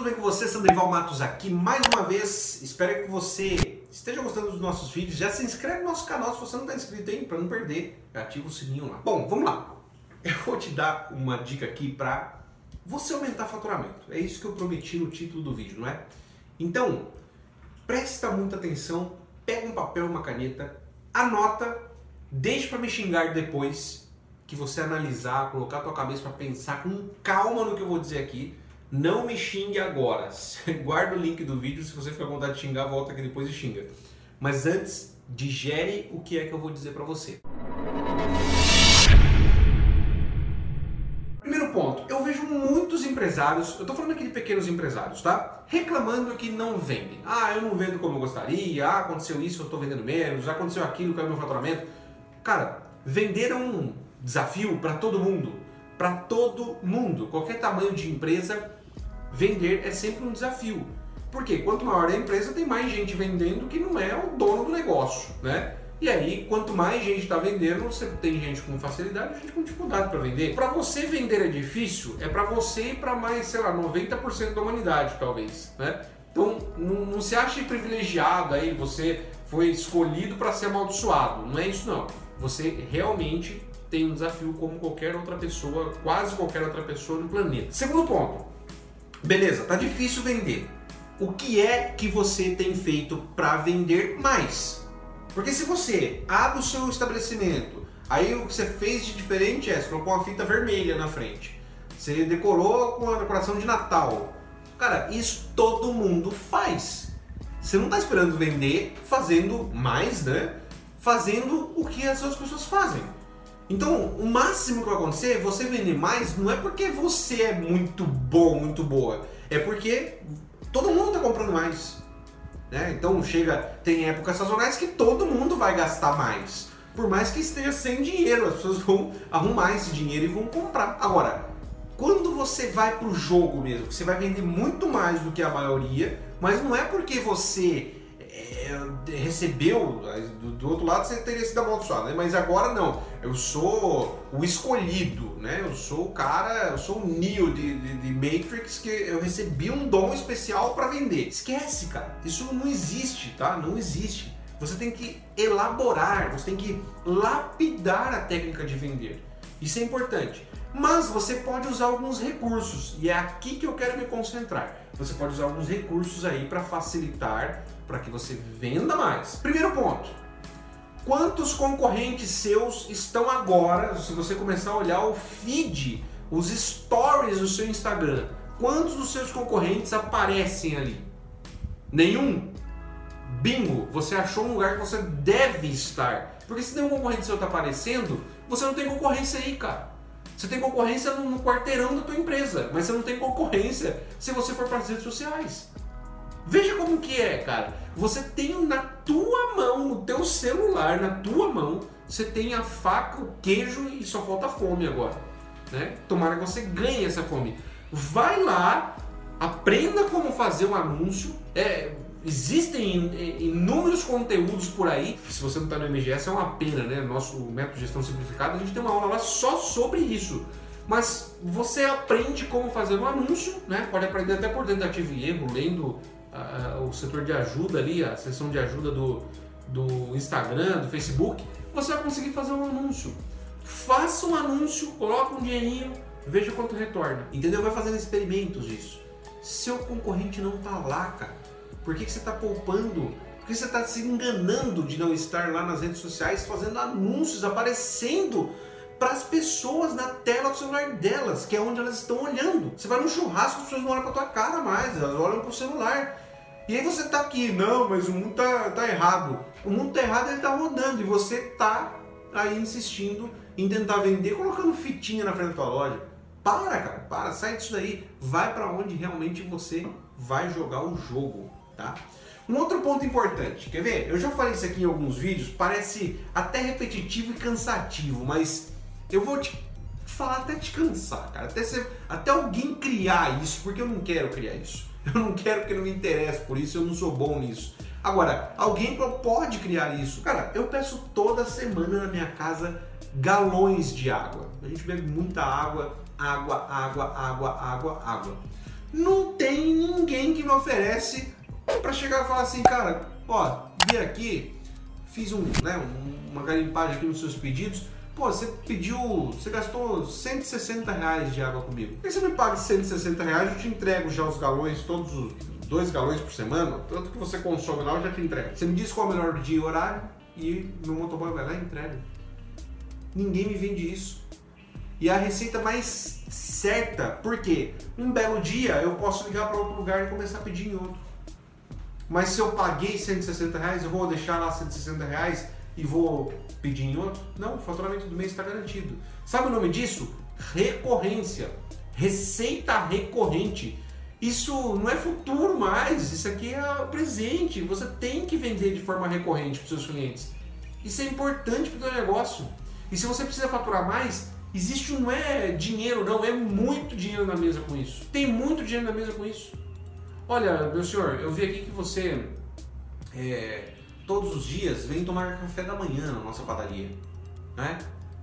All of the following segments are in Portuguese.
tudo bem com você? Sandrival Matos aqui mais uma vez. Espero que você esteja gostando dos nossos vídeos. Já se inscreve no nosso canal se você não está inscrito aí, para não perder. Ativa o sininho lá. Bom, vamos lá. Eu vou te dar uma dica aqui para você aumentar faturamento. É isso que eu prometi no título do vídeo, não é? Então, presta muita atenção, pega um papel, uma caneta, anota, deixe para me xingar depois que você analisar, colocar a tua cabeça para pensar com calma no que eu vou dizer aqui não me xingue agora. Guarda o link do vídeo, se você ficar com vontade de xingar, volta aqui depois e xinga. Mas antes, digere o que é que eu vou dizer para você. Primeiro ponto, eu vejo muitos empresários, eu tô falando aqui de pequenos empresários, tá? Reclamando que não vendem. Ah, eu não vendo como eu gostaria, ah, aconteceu isso, eu tô vendendo menos, aconteceu aquilo, caiu meu faturamento. Cara, vender é um desafio para todo mundo. Para todo mundo. Qualquer tamanho de empresa vender é sempre um desafio. Porque quanto maior a empresa, tem mais gente vendendo que não é o dono do negócio, né? E aí, quanto mais gente está vendendo, você tem gente com facilidade e gente com dificuldade para vender. Para você vender é difícil, é para você e para mais, sei lá, 90% da humanidade, talvez, né? Então, não, não se ache privilegiado aí, você foi escolhido para ser amaldiçoado. Não é isso não. Você realmente tem um desafio como qualquer outra pessoa, quase qualquer outra pessoa no planeta. Segundo ponto, Beleza, tá difícil vender. O que é que você tem feito para vender mais? Porque se você abre o seu estabelecimento, aí o que você fez de diferente é, você colocou uma fita vermelha na frente. Você decorou com a decoração de Natal. Cara, isso todo mundo faz. Você não está esperando vender fazendo mais, né? Fazendo o que as outras pessoas fazem. Então, o máximo que vai acontecer, você vender mais, não é porque você é muito bom, muito boa. É porque todo mundo está comprando mais. Né? Então chega, tem épocas sazonais que todo mundo vai gastar mais. Por mais que esteja sem dinheiro, as pessoas vão arrumar esse dinheiro e vão comprar. Agora, quando você vai para o jogo mesmo, você vai vender muito mais do que a maioria, mas não é porque você é, recebeu, do, do, outro lado você teria sido amaldiçoado, né? mas agora não, eu sou o escolhido, né? eu sou o cara, eu sou o Neo de, de, de Matrix que eu recebi um dom especial para vender. Esquece, cara, isso não existe, tá? Não existe. Você tem que elaborar, você tem que lapidar a técnica de vender. Isso é importante. Mas você pode usar alguns recursos e é aqui que eu quero me concentrar. Você pode usar alguns recursos aí para facilitar para que você venda mais. Primeiro ponto. Quantos concorrentes seus estão agora, se você começar a olhar o feed, os stories do seu Instagram, quantos dos seus concorrentes aparecem ali? Nenhum? Bingo, você achou um lugar que você deve estar. Porque se nenhum concorrente seu está aparecendo, você não tem concorrência aí, cara. Você tem concorrência no, quarteirão da tua empresa, mas você não tem concorrência se você for para as redes sociais. Veja como que é, cara. Você tem na tua mão, no teu celular, na tua mão, você tem a faca, o queijo e só falta fome agora. Né? Tomara que você ganhe essa fome. Vai lá, aprenda como fazer um anúncio. É, existem inúmeros conteúdos por aí. Se você não está no MGS, é uma pena, né? Nosso método de gestão simplificada, a gente tem uma aula lá só sobre isso. Mas você aprende como fazer um anúncio, né? Pode aprender até por tentativa e erro, lendo uh, o setor de ajuda ali, a seção de ajuda do, do Instagram, do Facebook. Você vai conseguir fazer um anúncio. Faça um anúncio, coloca um dinheirinho, veja quanto retorna. Entendeu? Vai fazendo experimentos disso. Seu concorrente não tá lá, cara por que, que você está poupando? Por que você está se enganando de não estar lá nas redes sociais fazendo anúncios, aparecendo para as pessoas na tela do celular delas, que é onde elas estão olhando. Você vai no churrasco, as pessoas não olham para tua cara mais, elas olham para o celular. E aí você tá aqui, não, mas o mundo tá, tá errado. O mundo tá errado, ele tá rodando e você tá aí insistindo em tentar vender, colocando fitinha na frente da tua loja. Para, cara, para, sai disso daí. Vai para onde realmente você vai jogar o jogo tá? Um outro ponto importante, quer ver? Eu já falei isso aqui em alguns vídeos, parece até repetitivo e cansativo, mas eu vou te falar até te cansar, cara. Até, ser, até alguém criar isso, porque eu não quero criar isso. Eu não quero porque não me interessa por isso, eu não sou bom nisso. Agora, alguém pode criar isso. Cara, eu peço toda semana na minha casa galões de água. A gente bebe muita água, água, água, água, água, água. Não tem ninguém que me oferece para chegar e falar assim, cara, ó, vi aqui, fiz um, né, uma garimpagem aqui nos seus pedidos. Pô, você pediu, você gastou 160 reais de água comigo. Por você me paga 160 reais? Eu te entrego já os galões, todos os dois galões por semana, tanto que você consome lá, eu já te entrego. Você me diz qual é o melhor dia e horário e meu motoboy vai lá e entrega. Ninguém me vende isso. E a receita mais certa, porque um belo dia eu posso ligar para outro lugar e começar a pedir em outro. Mas se eu paguei 160 reais, eu vou deixar lá 160 reais e vou pedir em outro? Não, o faturamento do mês está garantido. Sabe o nome disso? Recorrência. Receita recorrente. Isso não é futuro mais, isso aqui é presente. Você tem que vender de forma recorrente para os seus clientes. Isso é importante para o seu negócio. E se você precisa faturar mais, existe não é dinheiro, não, é muito dinheiro na mesa com isso. Tem muito dinheiro na mesa com isso. Olha, meu senhor, eu vi aqui que você é, todos os dias vem tomar café da manhã na nossa padaria, né?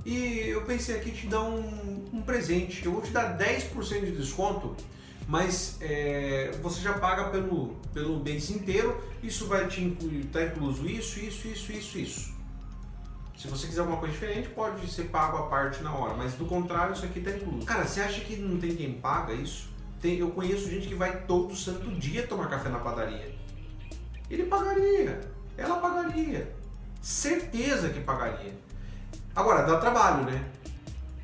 E eu pensei aqui te dar um, um presente. Eu vou te dar 10% de desconto, mas é, você já paga pelo, pelo mês inteiro. Isso vai te incluir, tá incluso isso, isso, isso, isso, isso. Se você quiser alguma coisa diferente, pode ser pago a parte na hora, mas do contrário, isso aqui tá incluso. Cara, você acha que não tem quem paga isso? Tem, eu conheço gente que vai todo santo dia tomar café na padaria. Ele pagaria ela pagaria. Certeza que pagaria. Agora, dá trabalho, né?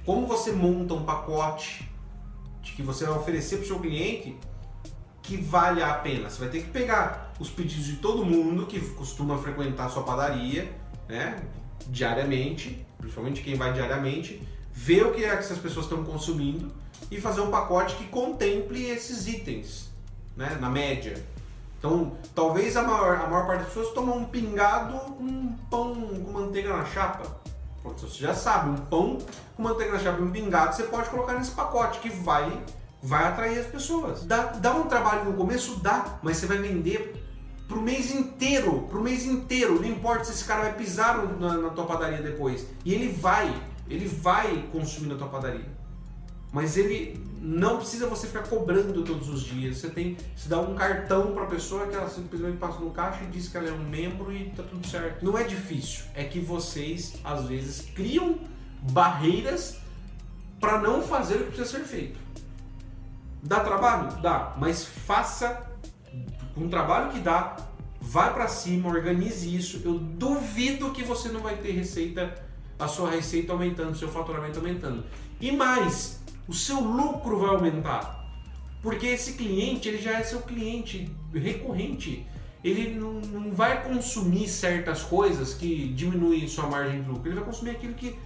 Como você monta um pacote que você vai oferecer para o seu cliente que vale a pena? Você vai ter que pegar os pedidos de todo mundo que costuma frequentar a sua padaria, né? Diariamente, principalmente quem vai diariamente, ver o que é que essas pessoas estão consumindo e fazer um pacote que contemple esses itens, né? Na média. Então, talvez a maior, a maior parte das pessoas tomam um pingado um pão com manteiga na chapa. Você já sabe, um pão com manteiga na chapa e um pingado você pode colocar nesse pacote que vai, vai atrair as pessoas. Dá, dá um trabalho no começo? Dá, mas você vai vender pro mês inteiro, pro mês inteiro. Não importa se esse cara vai pisar na, na tua padaria depois. E ele vai, ele vai consumir na tua padaria. Mas ele não precisa você ficar cobrando todos os dias. Você tem, se dá um cartão para a pessoa que ela simplesmente passa no caixa e diz que ela é um membro e tá tudo certo. Não é difícil, é que vocês às vezes criam barreiras para não fazer o que precisa ser feito. Dá trabalho? Dá, mas faça com o trabalho que dá, vai para cima, organize isso. Eu duvido que você não vai ter receita, a sua receita aumentando, seu faturamento aumentando. E mais, o seu lucro vai aumentar. Porque esse cliente, ele já é seu cliente recorrente. Ele não, não vai consumir certas coisas que diminuem sua margem de lucro. Ele vai consumir aquilo que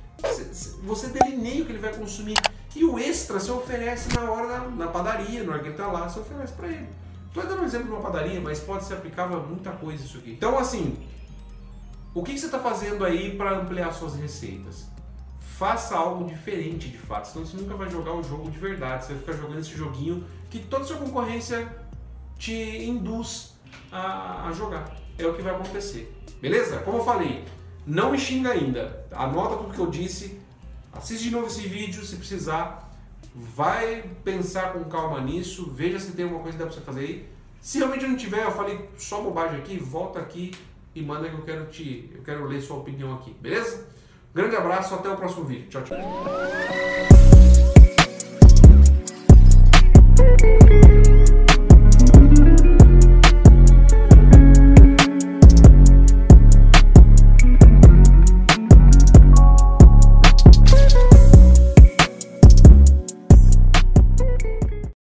você delineia o que ele vai consumir. E o extra você oferece na hora na, na padaria, na hora que ele está lá, você oferece para ele. Estou dando um exemplo de uma padaria, mas pode ser aplicável a muita coisa isso aqui. Então, assim, o que, que você está fazendo aí para ampliar suas receitas? Faça algo diferente de fato, senão você nunca vai jogar o jogo de verdade, você vai ficar jogando esse joguinho que toda sua concorrência te induz a, a jogar. É o que vai acontecer. Beleza? Como eu falei, não me xinga ainda. Anota tudo que eu disse, assiste de novo esse vídeo se precisar, vai pensar com calma nisso, veja se tem alguma coisa que dá pra você fazer aí. Se realmente não tiver, eu falei só bobagem aqui, volta aqui e manda que eu quero te, eu quero ler sua opinião aqui, beleza? Grande abraço, até o próximo vídeo. Tchau, tchau.